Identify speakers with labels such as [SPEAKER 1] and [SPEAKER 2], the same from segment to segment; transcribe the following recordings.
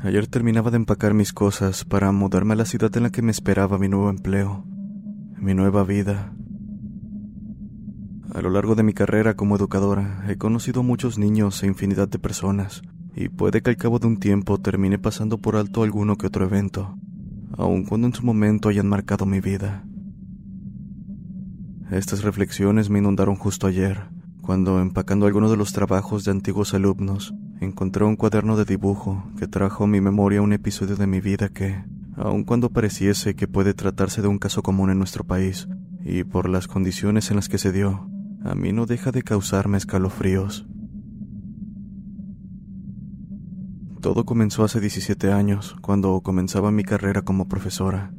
[SPEAKER 1] Ayer terminaba de empacar mis cosas para mudarme a la ciudad en la que me esperaba mi nuevo empleo, mi nueva vida. A lo largo de mi carrera como educadora he conocido muchos niños e infinidad de personas, y puede que al cabo de un tiempo termine pasando por alto alguno que otro evento, aun cuando en su momento hayan marcado mi vida. Estas reflexiones me inundaron justo ayer, cuando empacando algunos de los trabajos de antiguos alumnos, encontré un cuaderno de dibujo que trajo a mi memoria un episodio de mi vida que, aun cuando pareciese que puede tratarse de un caso común en nuestro país, y por las condiciones en las que se dio, a mí no deja de causarme escalofríos. Todo comenzó hace 17 años, cuando comenzaba mi carrera como profesora.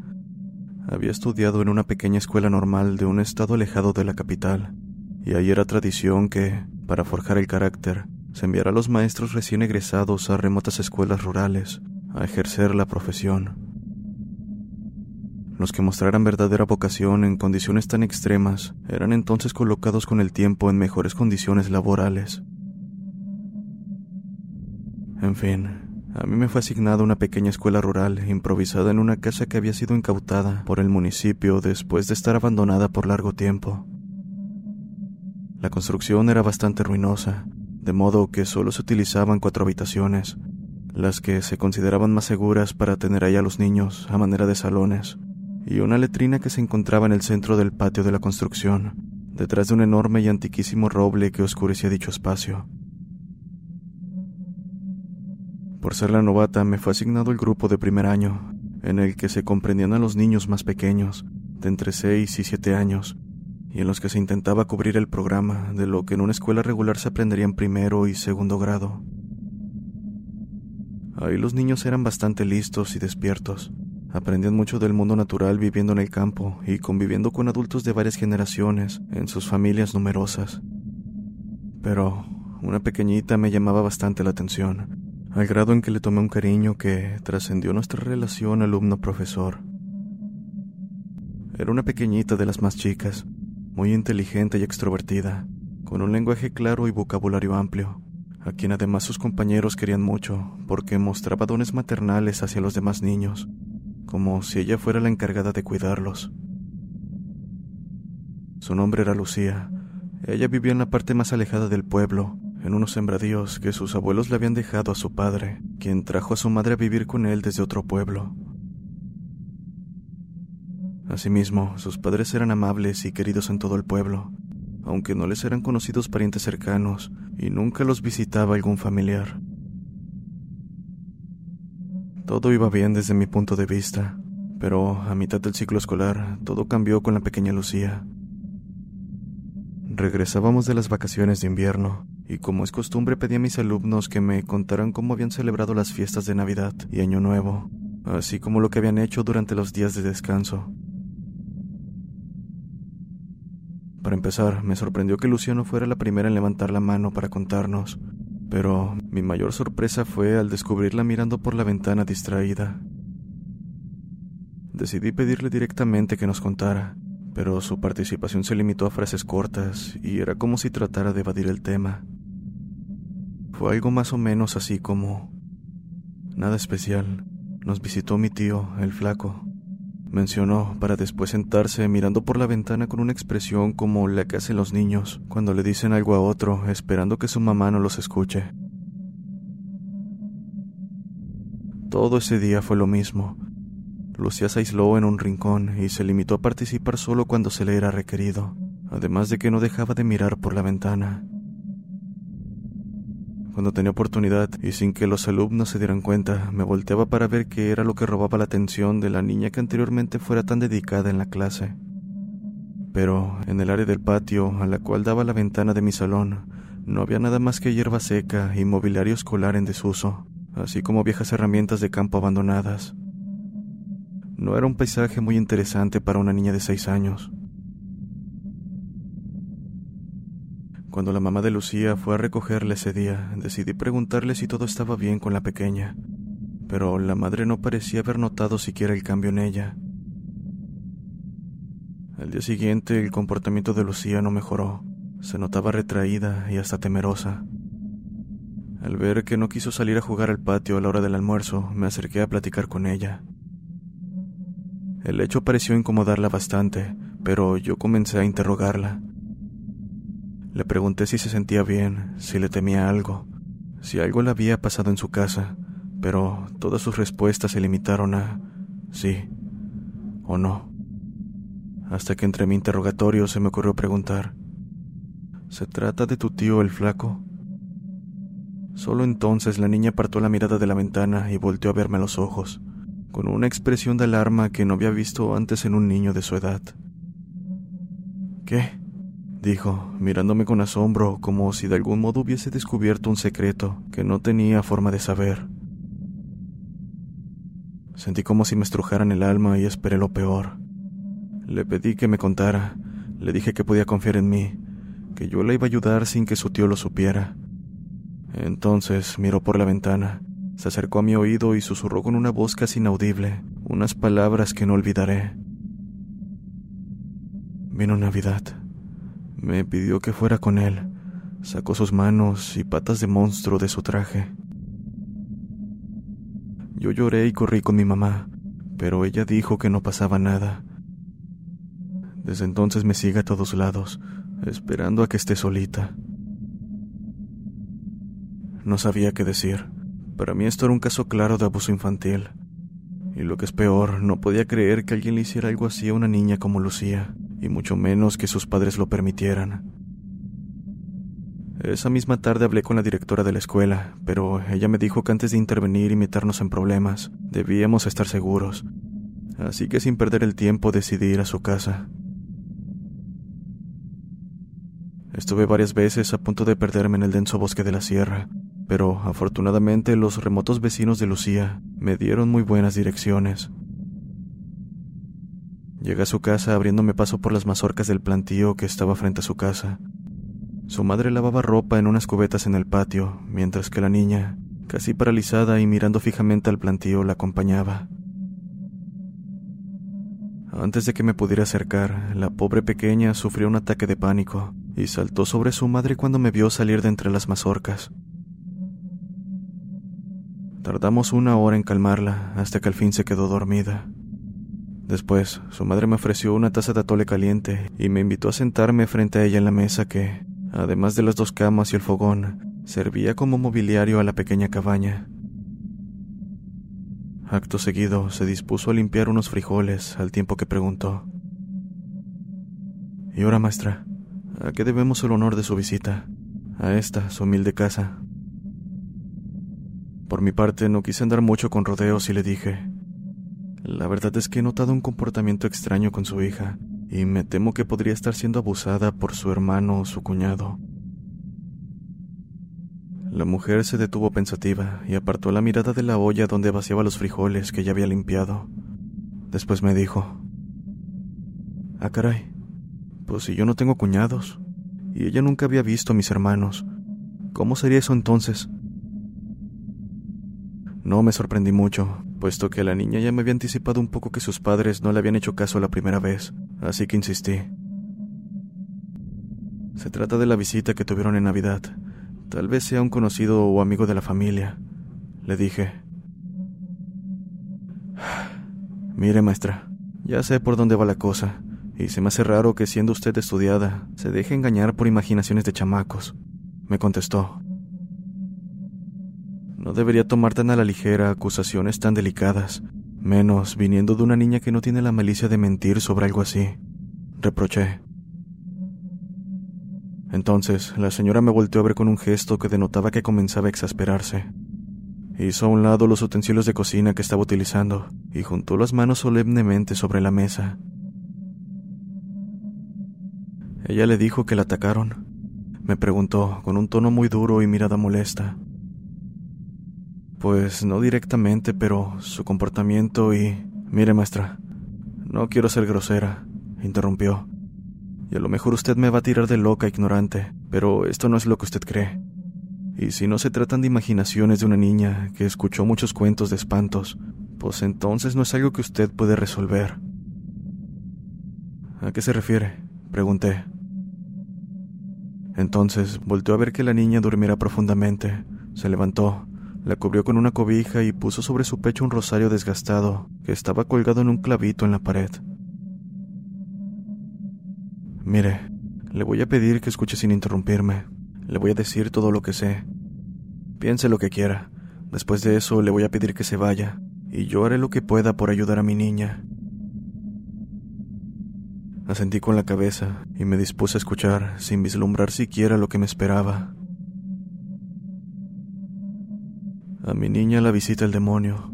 [SPEAKER 1] Había estudiado en una pequeña escuela normal de un estado alejado de la capital, y ahí era tradición que, para forjar el carácter, se enviará a los maestros recién egresados a remotas escuelas rurales a ejercer la profesión. Los que mostraran verdadera vocación en condiciones tan extremas eran entonces colocados con el tiempo en mejores condiciones laborales. En fin, a mí me fue asignada una pequeña escuela rural improvisada en una casa que había sido incautada por el municipio después de estar abandonada por largo tiempo. La construcción era bastante ruinosa, de modo que solo se utilizaban cuatro habitaciones, las que se consideraban más seguras para tener ahí a los niños a manera de salones, y una letrina que se encontraba en el centro del patio de la construcción, detrás de un enorme y antiquísimo roble que oscurecía dicho espacio. Por ser la novata me fue asignado el grupo de primer año, en el que se comprendían a los niños más pequeños, de entre 6 y 7 años, y en los que se intentaba cubrir el programa de lo que en una escuela regular se aprendería en primero y segundo grado. Ahí los niños eran bastante listos y despiertos, aprendían mucho del mundo natural viviendo en el campo y conviviendo con adultos de varias generaciones en sus familias numerosas. Pero una pequeñita me llamaba bastante la atención, al grado en que le tomé un cariño que trascendió nuestra relación alumno-profesor. Era una pequeñita de las más chicas, muy inteligente y extrovertida, con un lenguaje claro y vocabulario amplio, a quien además sus compañeros querían mucho porque mostraba dones maternales hacia los demás niños, como si ella fuera la encargada de cuidarlos. Su nombre era Lucía. Ella vivía en la parte más alejada del pueblo, en unos sembradíos que sus abuelos le habían dejado a su padre, quien trajo a su madre a vivir con él desde otro pueblo. Asimismo, sus padres eran amables y queridos en todo el pueblo, aunque no les eran conocidos parientes cercanos y nunca los visitaba algún familiar. Todo iba bien desde mi punto de vista, pero a mitad del ciclo escolar todo cambió con la pequeña Lucía. Regresábamos de las vacaciones de invierno y como es costumbre pedí a mis alumnos que me contaran cómo habían celebrado las fiestas de Navidad y Año Nuevo, así como lo que habían hecho durante los días de descanso. Para empezar, me sorprendió que Luciano fuera la primera en levantar la mano para contarnos, pero mi mayor sorpresa fue al descubrirla mirando por la ventana distraída. Decidí pedirle directamente que nos contara, pero su participación se limitó a frases cortas y era como si tratara de evadir el tema. Fue algo más o menos así como... Nada especial. Nos visitó mi tío, el flaco. Mencionó, para después sentarse mirando por la ventana con una expresión como la que hacen los niños cuando le dicen algo a otro esperando que su mamá no los escuche. Todo ese día fue lo mismo. Lucía se aisló en un rincón y se limitó a participar solo cuando se le era requerido, además de que no dejaba de mirar por la ventana. Cuando tenía oportunidad y sin que los alumnos se dieran cuenta, me volteaba para ver qué era lo que robaba la atención de la niña que anteriormente fuera tan dedicada en la clase. Pero en el área del patio, a la cual daba la ventana de mi salón, no había nada más que hierba seca y mobiliario escolar en desuso, así como viejas herramientas de campo abandonadas. No era un paisaje muy interesante para una niña de seis años. Cuando la mamá de Lucía fue a recogerla ese día, decidí preguntarle si todo estaba bien con la pequeña, pero la madre no parecía haber notado siquiera el cambio en ella. Al día siguiente el comportamiento de Lucía no mejoró, se notaba retraída y hasta temerosa. Al ver que no quiso salir a jugar al patio a la hora del almuerzo, me acerqué a platicar con ella. El hecho pareció incomodarla bastante, pero yo comencé a interrogarla. Le pregunté si se sentía bien, si le temía algo, si algo le había pasado en su casa, pero todas sus respuestas se limitaron a sí o no. Hasta que entre mi interrogatorio se me ocurrió preguntar, ¿se trata de tu tío el flaco? Solo entonces la niña apartó la mirada de la ventana y volteó a verme a los ojos, con una expresión de alarma que no había visto antes en un niño de su edad. ¿Qué? Dijo, mirándome con asombro, como si de algún modo hubiese descubierto un secreto que no tenía forma de saber. Sentí como si me estrujaran el alma y esperé lo peor. Le pedí que me contara, le dije que podía confiar en mí, que yo la iba a ayudar sin que su tío lo supiera. Entonces miró por la ventana, se acercó a mi oído y susurró con una voz casi inaudible unas palabras que no olvidaré. Vino Navidad. Me pidió que fuera con él. Sacó sus manos y patas de monstruo de su traje. Yo lloré y corrí con mi mamá, pero ella dijo que no pasaba nada. Desde entonces me sigue a todos lados, esperando a que esté solita. No sabía qué decir. Para mí esto era un caso claro de abuso infantil. Y lo que es peor, no podía creer que alguien le hiciera algo así a una niña como Lucía y mucho menos que sus padres lo permitieran. Esa misma tarde hablé con la directora de la escuela, pero ella me dijo que antes de intervenir y meternos en problemas, debíamos estar seguros. Así que sin perder el tiempo decidí ir a su casa. Estuve varias veces a punto de perderme en el denso bosque de la sierra, pero afortunadamente los remotos vecinos de Lucía me dieron muy buenas direcciones. Llegué a su casa abriéndome paso por las mazorcas del plantío que estaba frente a su casa. Su madre lavaba ropa en unas cubetas en el patio, mientras que la niña, casi paralizada y mirando fijamente al plantío, la acompañaba. Antes de que me pudiera acercar, la pobre pequeña sufrió un ataque de pánico y saltó sobre su madre cuando me vio salir de entre las mazorcas. Tardamos una hora en calmarla hasta que al fin se quedó dormida. Después, su madre me ofreció una taza de atole caliente y me invitó a sentarme frente a ella en la mesa que, además de las dos camas y el fogón, servía como mobiliario a la pequeña cabaña. Acto seguido, se dispuso a limpiar unos frijoles al tiempo que preguntó. ¿Y ahora, maestra? ¿A qué debemos el honor de su visita? A esta, su humilde casa. Por mi parte, no quise andar mucho con rodeos y le dije, la verdad es que he notado un comportamiento extraño con su hija, y me temo que podría estar siendo abusada por su hermano o su cuñado. La mujer se detuvo pensativa y apartó la mirada de la olla donde vaciaba los frijoles que ya había limpiado. Después me dijo, Ah, caray, pues si yo no tengo cuñados, y ella nunca había visto a mis hermanos, ¿cómo sería eso entonces? No me sorprendí mucho, puesto que la niña ya me había anticipado un poco que sus padres no le habían hecho caso la primera vez, así que insistí. Se trata de la visita que tuvieron en Navidad. Tal vez sea un conocido o amigo de la familia, le dije. Mire, maestra, ya sé por dónde va la cosa, y se me hace raro que siendo usted estudiada, se deje engañar por imaginaciones de chamacos, me contestó. No debería tomar tan a la ligera acusaciones tan delicadas, menos viniendo de una niña que no tiene la malicia de mentir sobre algo así, reproché. Entonces, la señora me volteó a ver con un gesto que denotaba que comenzaba a exasperarse. Hizo a un lado los utensilios de cocina que estaba utilizando y juntó las manos solemnemente sobre la mesa. Ella le dijo que la atacaron. Me preguntó con un tono muy duro y mirada molesta. Pues no directamente, pero su comportamiento y... Mire, maestra, no quiero ser grosera, interrumpió. Y a lo mejor usted me va a tirar de loca ignorante, pero esto no es lo que usted cree. Y si no se tratan de imaginaciones de una niña que escuchó muchos cuentos de espantos, pues entonces no es algo que usted puede resolver. ¿A qué se refiere? pregunté. Entonces volteó a ver que la niña durmiera profundamente. Se levantó, la cubrió con una cobija y puso sobre su pecho un rosario desgastado que estaba colgado en un clavito en la pared. Mire, le voy a pedir que escuche sin interrumpirme. Le voy a decir todo lo que sé. Piense lo que quiera. Después de eso le voy a pedir que se vaya, y yo haré lo que pueda por ayudar a mi niña. Asentí con la cabeza y me dispuse a escuchar, sin vislumbrar siquiera lo que me esperaba. A mi niña la visita el demonio.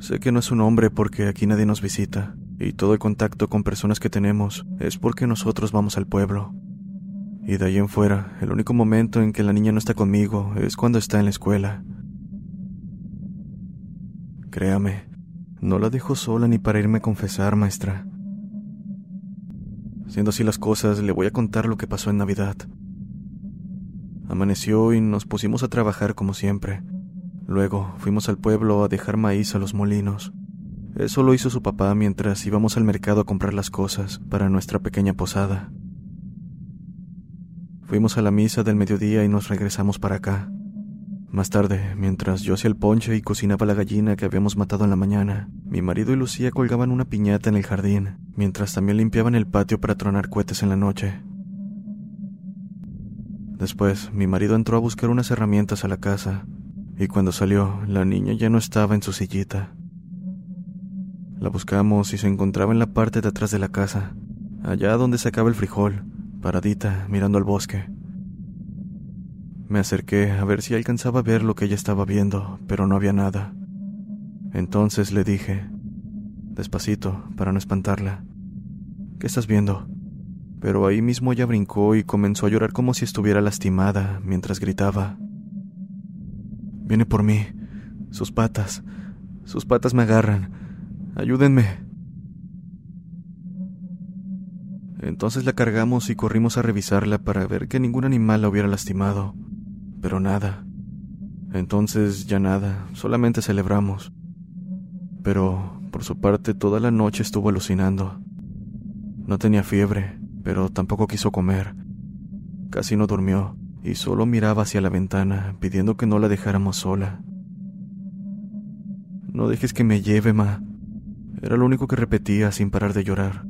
[SPEAKER 1] Sé que no es un hombre porque aquí nadie nos visita, y todo el contacto con personas que tenemos es porque nosotros vamos al pueblo. Y de ahí en fuera, el único momento en que la niña no está conmigo es cuando está en la escuela. Créame, no la dejo sola ni para irme a confesar, maestra. Siendo así las cosas, le voy a contar lo que pasó en Navidad. Amaneció y nos pusimos a trabajar como siempre. Luego fuimos al pueblo a dejar maíz a los molinos. Eso lo hizo su papá mientras íbamos al mercado a comprar las cosas para nuestra pequeña posada. Fuimos a la misa del mediodía y nos regresamos para acá. Más tarde, mientras yo hacía el ponche y cocinaba la gallina que habíamos matado en la mañana, mi marido y Lucía colgaban una piñata en el jardín, mientras también limpiaban el patio para tronar cohetes en la noche. Después, mi marido entró a buscar unas herramientas a la casa, y cuando salió, la niña ya no estaba en su sillita. La buscamos y se encontraba en la parte de atrás de la casa, allá donde se acaba el frijol, paradita, mirando al bosque. Me acerqué a ver si alcanzaba a ver lo que ella estaba viendo, pero no había nada. Entonces le dije, despacito, para no espantarla, ¿qué estás viendo? Pero ahí mismo ella brincó y comenzó a llorar como si estuviera lastimada, mientras gritaba. Viene por mí. Sus patas. Sus patas me agarran. Ayúdenme. Entonces la cargamos y corrimos a revisarla para ver que ningún animal la hubiera lastimado. Pero nada. Entonces ya nada, solamente celebramos. Pero, por su parte, toda la noche estuvo alucinando. No tenía fiebre, pero tampoco quiso comer. Casi no durmió y solo miraba hacia la ventana pidiendo que no la dejáramos sola. No dejes que me lleve, ma, era lo único que repetía sin parar de llorar.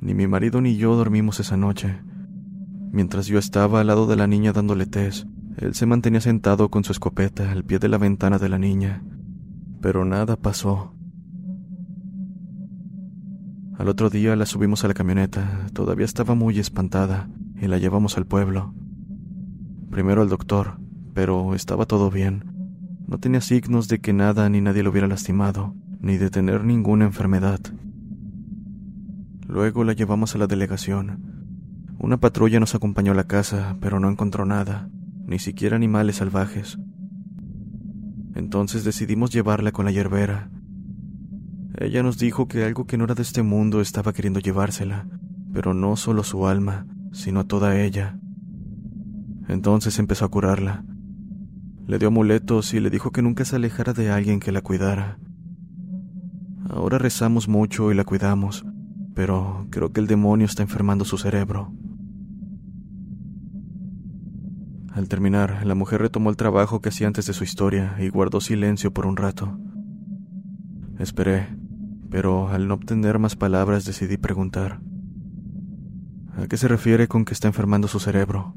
[SPEAKER 1] Ni mi marido ni yo dormimos esa noche. Mientras yo estaba al lado de la niña dándole test, él se mantenía sentado con su escopeta al pie de la ventana de la niña. Pero nada pasó. Al otro día la subimos a la camioneta, todavía estaba muy espantada, y la llevamos al pueblo. Primero al doctor, pero estaba todo bien. No tenía signos de que nada ni nadie lo hubiera lastimado, ni de tener ninguna enfermedad. Luego la llevamos a la delegación. Una patrulla nos acompañó a la casa, pero no encontró nada, ni siquiera animales salvajes. Entonces decidimos llevarla con la hierbera, ella nos dijo que algo que no era de este mundo estaba queriendo llevársela, pero no solo su alma, sino a toda ella. Entonces empezó a curarla. Le dio amuletos y le dijo que nunca se alejara de alguien que la cuidara. Ahora rezamos mucho y la cuidamos, pero creo que el demonio está enfermando su cerebro. Al terminar, la mujer retomó el trabajo que hacía antes de su historia y guardó silencio por un rato. Esperé, pero al no obtener más palabras decidí preguntar. ¿A qué se refiere con que está enfermando su cerebro?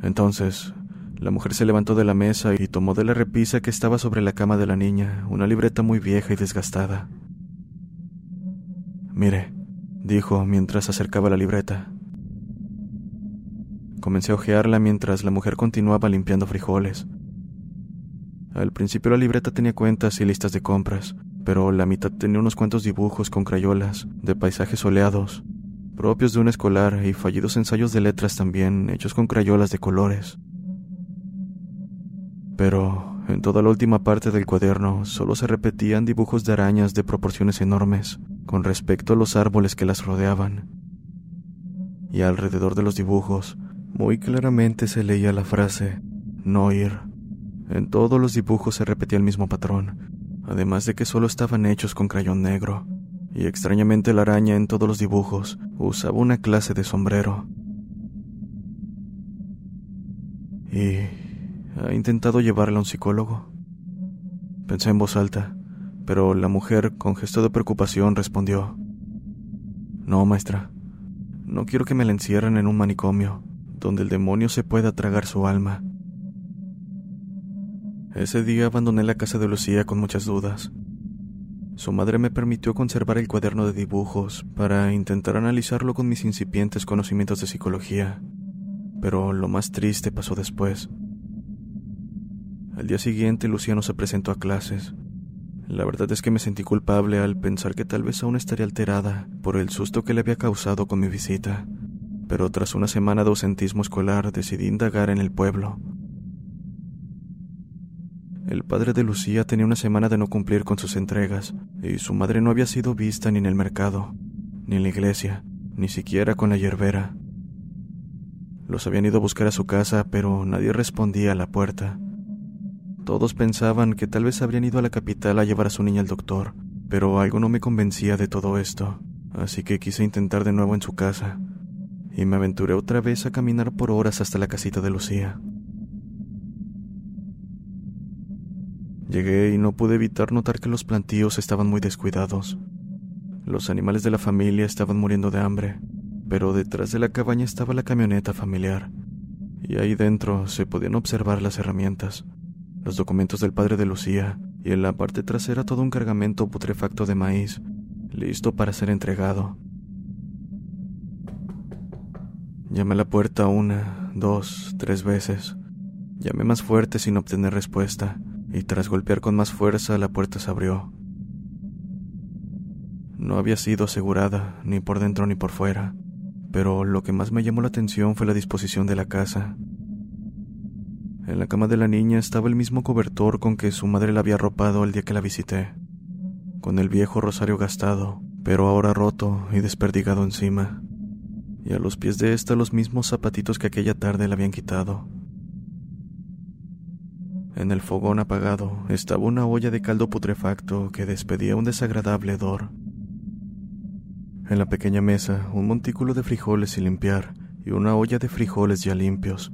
[SPEAKER 1] Entonces, la mujer se levantó de la mesa y tomó de la repisa que estaba sobre la cama de la niña una libreta muy vieja y desgastada. Mire, dijo mientras acercaba la libreta. Comencé a hojearla mientras la mujer continuaba limpiando frijoles. Al principio la libreta tenía cuentas y listas de compras, pero la mitad tenía unos cuantos dibujos con crayolas, de paisajes soleados, propios de un escolar y fallidos ensayos de letras también, hechos con crayolas de colores. Pero en toda la última parte del cuaderno solo se repetían dibujos de arañas de proporciones enormes con respecto a los árboles que las rodeaban. Y alrededor de los dibujos, muy claramente se leía la frase no ir. En todos los dibujos se repetía el mismo patrón, además de que solo estaban hechos con crayón negro, y extrañamente la araña en todos los dibujos usaba una clase de sombrero. ¿Y ha intentado llevarla a un psicólogo? Pensé en voz alta, pero la mujer, con gesto de preocupación, respondió, No, maestra, no quiero que me la encierren en un manicomio, donde el demonio se pueda tragar su alma. Ese día abandoné la casa de Lucía con muchas dudas. Su madre me permitió conservar el cuaderno de dibujos para intentar analizarlo con mis incipientes conocimientos de psicología, pero lo más triste pasó después. Al día siguiente Lucía no se presentó a clases. La verdad es que me sentí culpable al pensar que tal vez aún estaría alterada por el susto que le había causado con mi visita, pero tras una semana de ausentismo escolar decidí indagar en el pueblo. El padre de Lucía tenía una semana de no cumplir con sus entregas, y su madre no había sido vista ni en el mercado, ni en la iglesia, ni siquiera con la hierbera. Los habían ido a buscar a su casa, pero nadie respondía a la puerta. Todos pensaban que tal vez habrían ido a la capital a llevar a su niña al doctor, pero algo no me convencía de todo esto, así que quise intentar de nuevo en su casa, y me aventuré otra vez a caminar por horas hasta la casita de Lucía. Llegué y no pude evitar notar que los plantíos estaban muy descuidados. Los animales de la familia estaban muriendo de hambre, pero detrás de la cabaña estaba la camioneta familiar, y ahí dentro se podían observar las herramientas, los documentos del padre de Lucía, y en la parte trasera todo un cargamento putrefacto de maíz, listo para ser entregado. Llamé a la puerta una, dos, tres veces. Llamé más fuerte sin obtener respuesta y tras golpear con más fuerza la puerta se abrió. No había sido asegurada, ni por dentro ni por fuera, pero lo que más me llamó la atención fue la disposición de la casa. En la cama de la niña estaba el mismo cobertor con que su madre la había arropado el día que la visité, con el viejo rosario gastado, pero ahora roto y desperdigado encima, y a los pies de ésta los mismos zapatitos que aquella tarde le habían quitado. En el fogón apagado estaba una olla de caldo putrefacto que despedía un desagradable hedor. En la pequeña mesa, un montículo de frijoles sin limpiar y una olla de frijoles ya limpios.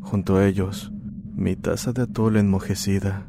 [SPEAKER 1] Junto a ellos, mi taza de atole enmojecida.